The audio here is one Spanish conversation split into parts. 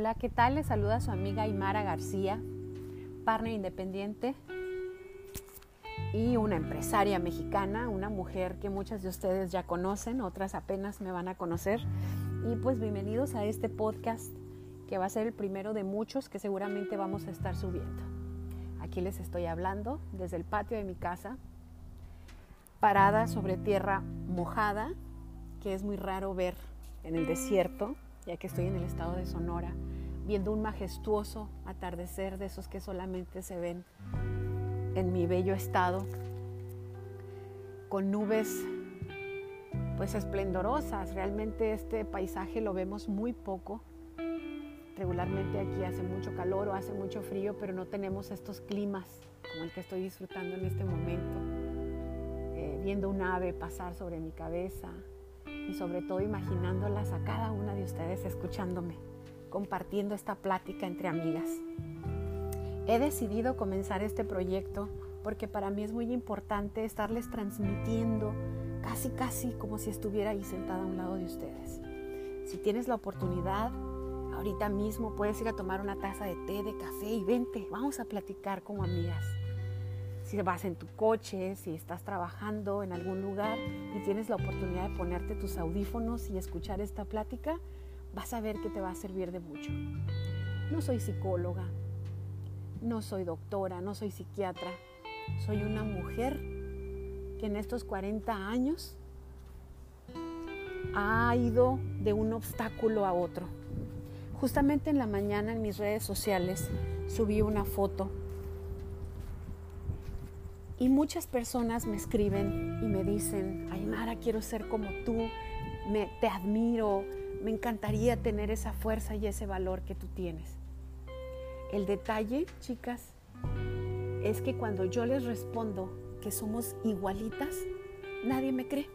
Hola, ¿qué tal? Les saluda su amiga Aymara García, partner independiente y una empresaria mexicana, una mujer que muchas de ustedes ya conocen, otras apenas me van a conocer. Y pues bienvenidos a este podcast que va a ser el primero de muchos que seguramente vamos a estar subiendo. Aquí les estoy hablando desde el patio de mi casa, parada sobre tierra mojada, que es muy raro ver en el desierto ya que estoy en el estado de Sonora, viendo un majestuoso atardecer de esos que solamente se ven en mi bello estado, con nubes pues esplendorosas. Realmente este paisaje lo vemos muy poco. Regularmente aquí hace mucho calor o hace mucho frío, pero no tenemos estos climas como el que estoy disfrutando en este momento. Eh, viendo un ave pasar sobre mi cabeza, y sobre todo imaginándolas a cada una de ustedes escuchándome, compartiendo esta plática entre amigas. He decidido comenzar este proyecto porque para mí es muy importante estarles transmitiendo casi casi como si estuviera ahí sentada a un lado de ustedes. Si tienes la oportunidad, ahorita mismo puedes ir a tomar una taza de té, de café y vente, vamos a platicar como amigas si vas en tu coche, si estás trabajando en algún lugar y tienes la oportunidad de ponerte tus audífonos y escuchar esta plática, vas a ver que te va a servir de mucho. No soy psicóloga, no soy doctora, no soy psiquiatra, soy una mujer que en estos 40 años ha ido de un obstáculo a otro. Justamente en la mañana en mis redes sociales subí una foto y muchas personas me escriben y me dicen, Aymara, quiero ser como tú, me, te admiro, me encantaría tener esa fuerza y ese valor que tú tienes. El detalle, chicas, es que cuando yo les respondo que somos igualitas, nadie me cree.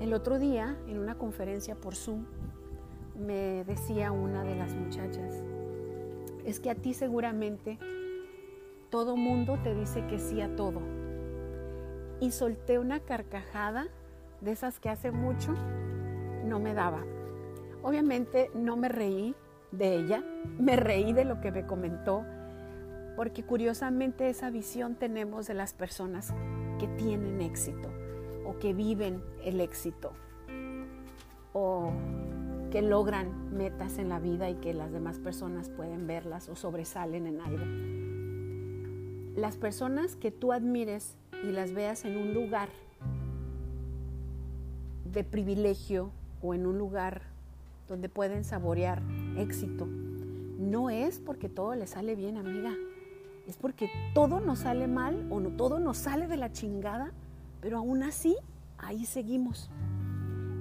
El otro día, en una conferencia por Zoom, me decía una de las muchachas, es que a ti seguramente todo mundo te dice que sí a todo. Y solté una carcajada de esas que hace mucho no me daba. Obviamente no me reí de ella, me reí de lo que me comentó, porque curiosamente esa visión tenemos de las personas que tienen éxito o que viven el éxito o que logran metas en la vida y que las demás personas pueden verlas o sobresalen en algo las personas que tú admires y las veas en un lugar de privilegio o en un lugar donde pueden saborear éxito, no es porque todo le sale bien, amiga. Es porque todo nos sale mal o no todo nos sale de la chingada, pero aún así ahí seguimos.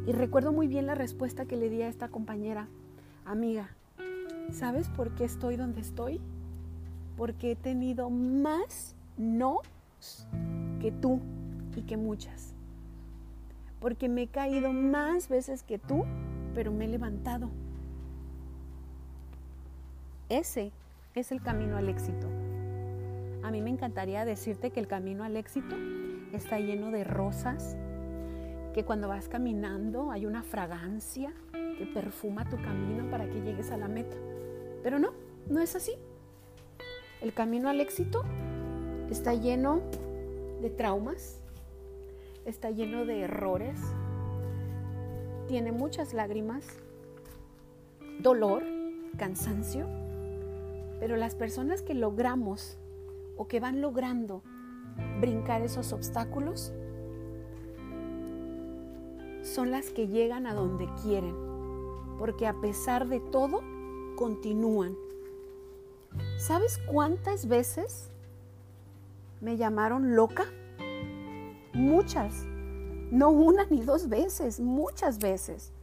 Y recuerdo muy bien la respuesta que le di a esta compañera, amiga, ¿sabes por qué estoy donde estoy? Porque he tenido más no que tú y que muchas. Porque me he caído más veces que tú, pero me he levantado. Ese es el camino al éxito. A mí me encantaría decirte que el camino al éxito está lleno de rosas, que cuando vas caminando hay una fragancia que perfuma tu camino para que llegues a la meta. Pero no, no es así. El camino al éxito está lleno de traumas, está lleno de errores, tiene muchas lágrimas, dolor, cansancio, pero las personas que logramos o que van logrando brincar esos obstáculos son las que llegan a donde quieren, porque a pesar de todo continúan ¿Sabes cuántas veces me llamaron loca? Muchas. No una ni dos veces, muchas veces.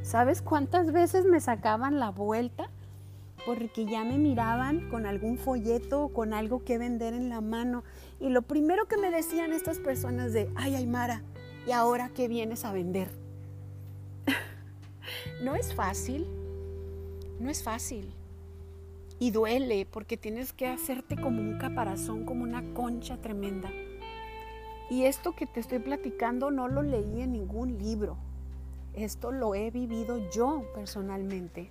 ¿Sabes cuántas veces me sacaban la vuelta? Porque ya me miraban con algún folleto o con algo que vender en la mano. Y lo primero que me decían estas personas de, ay Aymara, ¿y ahora qué vienes a vender? no es fácil, no es fácil. Y duele porque tienes que hacerte como un caparazón, como una concha tremenda. Y esto que te estoy platicando no lo leí en ningún libro. Esto lo he vivido yo personalmente.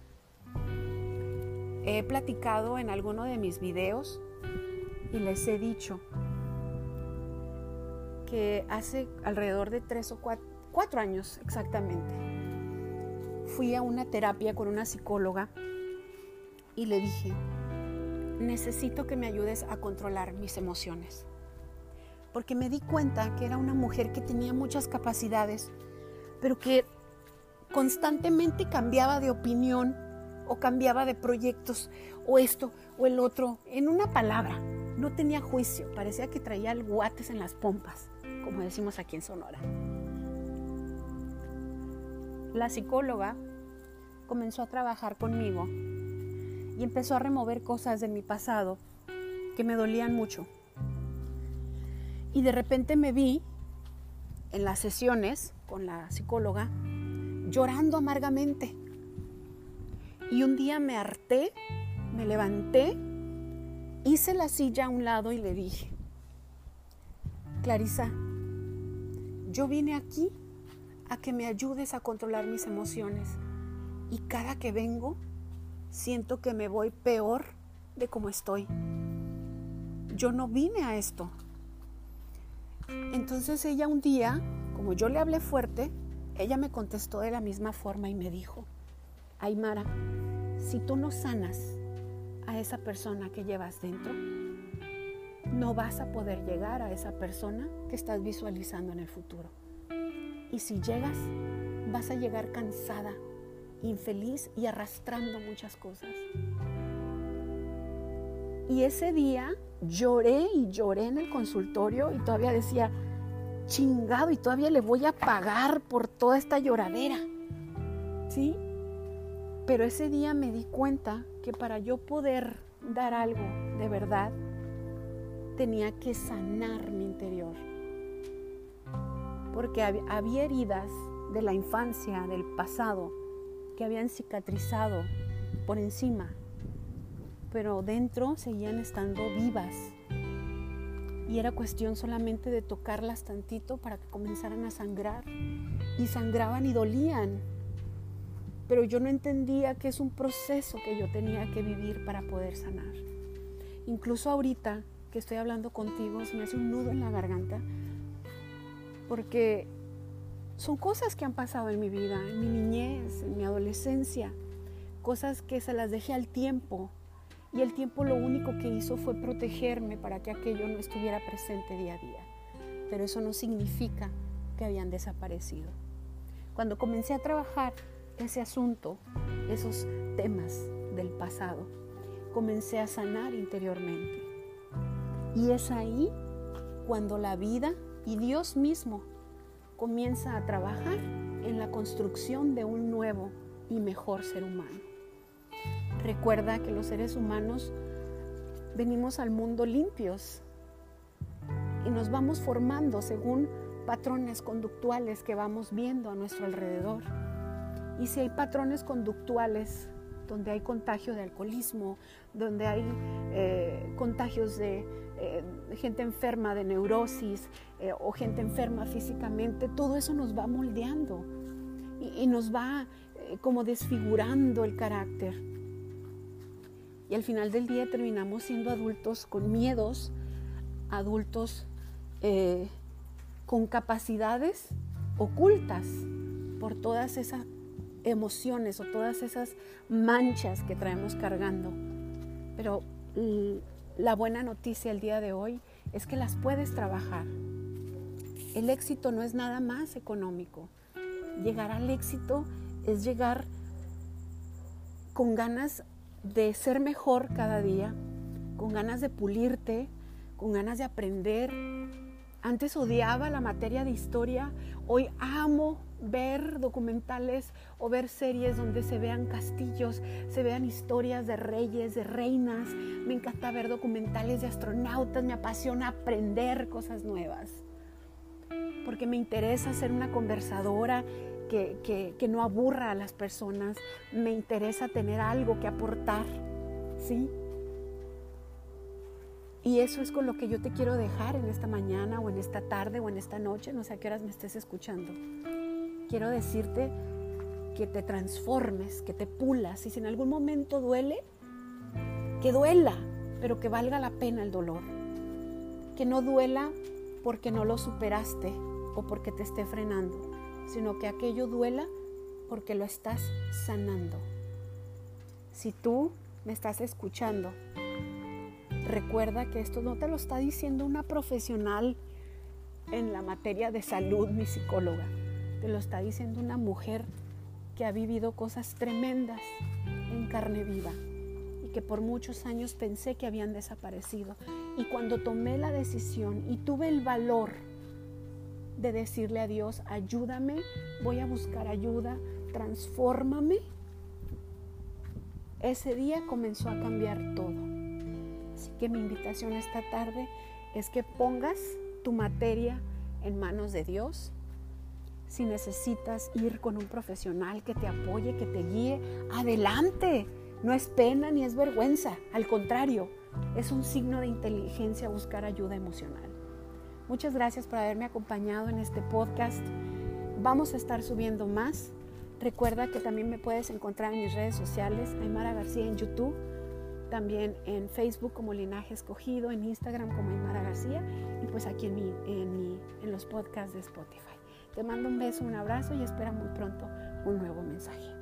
He platicado en alguno de mis videos y les he dicho que hace alrededor de tres o cuatro, cuatro años exactamente, fui a una terapia con una psicóloga y le dije, necesito que me ayudes a controlar mis emociones. Porque me di cuenta que era una mujer que tenía muchas capacidades, pero que constantemente cambiaba de opinión o cambiaba de proyectos o esto o el otro. En una palabra, no tenía juicio, parecía que traía el guates en las pompas, como decimos aquí en Sonora. La psicóloga comenzó a trabajar conmigo y empezó a remover cosas de mi pasado que me dolían mucho. Y de repente me vi en las sesiones con la psicóloga llorando amargamente. Y un día me harté, me levanté, hice la silla a un lado y le dije, Clarisa, yo vine aquí a que me ayudes a controlar mis emociones y cada que vengo siento que me voy peor de como estoy. Yo no vine a esto. Entonces ella un día, como yo le hablé fuerte, ella me contestó de la misma forma y me dijo, Aymara, si tú no sanas a esa persona que llevas dentro, no vas a poder llegar a esa persona que estás visualizando en el futuro. Y si llegas, vas a llegar cansada, infeliz y arrastrando muchas cosas. Y ese día lloré y lloré en el consultorio y todavía decía, chingado, y todavía le voy a pagar por toda esta lloradera. ¿Sí? Pero ese día me di cuenta que para yo poder dar algo de verdad, tenía que sanar mi interior. Porque había heridas de la infancia, del pasado, que habían cicatrizado por encima, pero dentro seguían estando vivas. Y era cuestión solamente de tocarlas tantito para que comenzaran a sangrar. Y sangraban y dolían. Pero yo no entendía que es un proceso que yo tenía que vivir para poder sanar. Incluso ahorita que estoy hablando contigo, se me hace un nudo en la garganta. Porque son cosas que han pasado en mi vida, en mi niñez, en mi adolescencia, cosas que se las dejé al tiempo. Y el tiempo lo único que hizo fue protegerme para que aquello no estuviera presente día a día. Pero eso no significa que habían desaparecido. Cuando comencé a trabajar ese asunto, esos temas del pasado, comencé a sanar interiormente. Y es ahí cuando la vida y Dios mismo comienza a trabajar en la construcción de un nuevo y mejor ser humano. Recuerda que los seres humanos venimos al mundo limpios y nos vamos formando según patrones conductuales que vamos viendo a nuestro alrededor. Y si hay patrones conductuales donde hay contagio de alcoholismo, donde hay eh, contagios de eh, gente enferma de neurosis eh, o gente enferma físicamente, todo eso nos va moldeando y, nos va eh, como desfigurando el carácter. Y al final del día terminamos siendo adultos con miedos, adultos con capacidades ocultas por todas esas emociones o todas esas manchas que traemos cargando. Pero la buena noticia el día de hoy es que las puedes trabajar. El éxito no es nada más económico. Llegar al éxito es llegar con ganas de ser mejor cada día, con ganas de pulirte, con ganas de aprender. Antes odiaba la materia de historia, hoy amo ver documentales o ver series donde se vean castillos, se vean historias de reyes, de reinas. Me encanta ver documentales de astronautas, me apasiona aprender cosas nuevas. Porque me interesa ser una conversadora que, que no aburra a las personas. Me interesa tener algo que aportar. ¿Sí? Y eso es con lo que yo te quiero dejar en esta mañana o en esta tarde o en esta noche, no sé a qué horas me estés escuchando quiero decirte que te transformes, que te pulas. Y si en algún momento duele, que duela, pero que valga la pena el dolor. Que no duela porque no lo superaste o porque te esté frenando, sino que aquello duela porque lo estás sanando. Si tú me estás escuchando, recuerda que esto no te lo está diciendo una profesional en la materia de salud, mi psicóloga. Te lo está diciendo una mujer que ha vivido cosas tremendas en carne viva y que por muchos años pensé que habían desaparecido. Y cuando tomé la decisión y tuve el valor de decirle a Dios, ayúdame, voy a buscar ayuda, transfórmame, ese día comenzó a cambiar todo. Así que mi invitación esta tarde es que pongas tu materia en manos de Dios. Si necesitas ir con un profesional que te apoye, que te guíe, adelante. No es pena ni es vergüenza, al contrario, es un signo de inteligencia buscar ayuda emocional. Muchas gracias por haberme acompañado en este podcast. Vamos a estar subiendo más. Recuerda que también me puedes encontrar en mis redes sociales, Aymara García en YouTube, también en Facebook como Linaje Escogido, en Instagram como Aymara García y pues aquí en, mi, en, en los podcasts de Spotify. Te mando un beso, un abrazo y espera muy pronto un nuevo mensaje.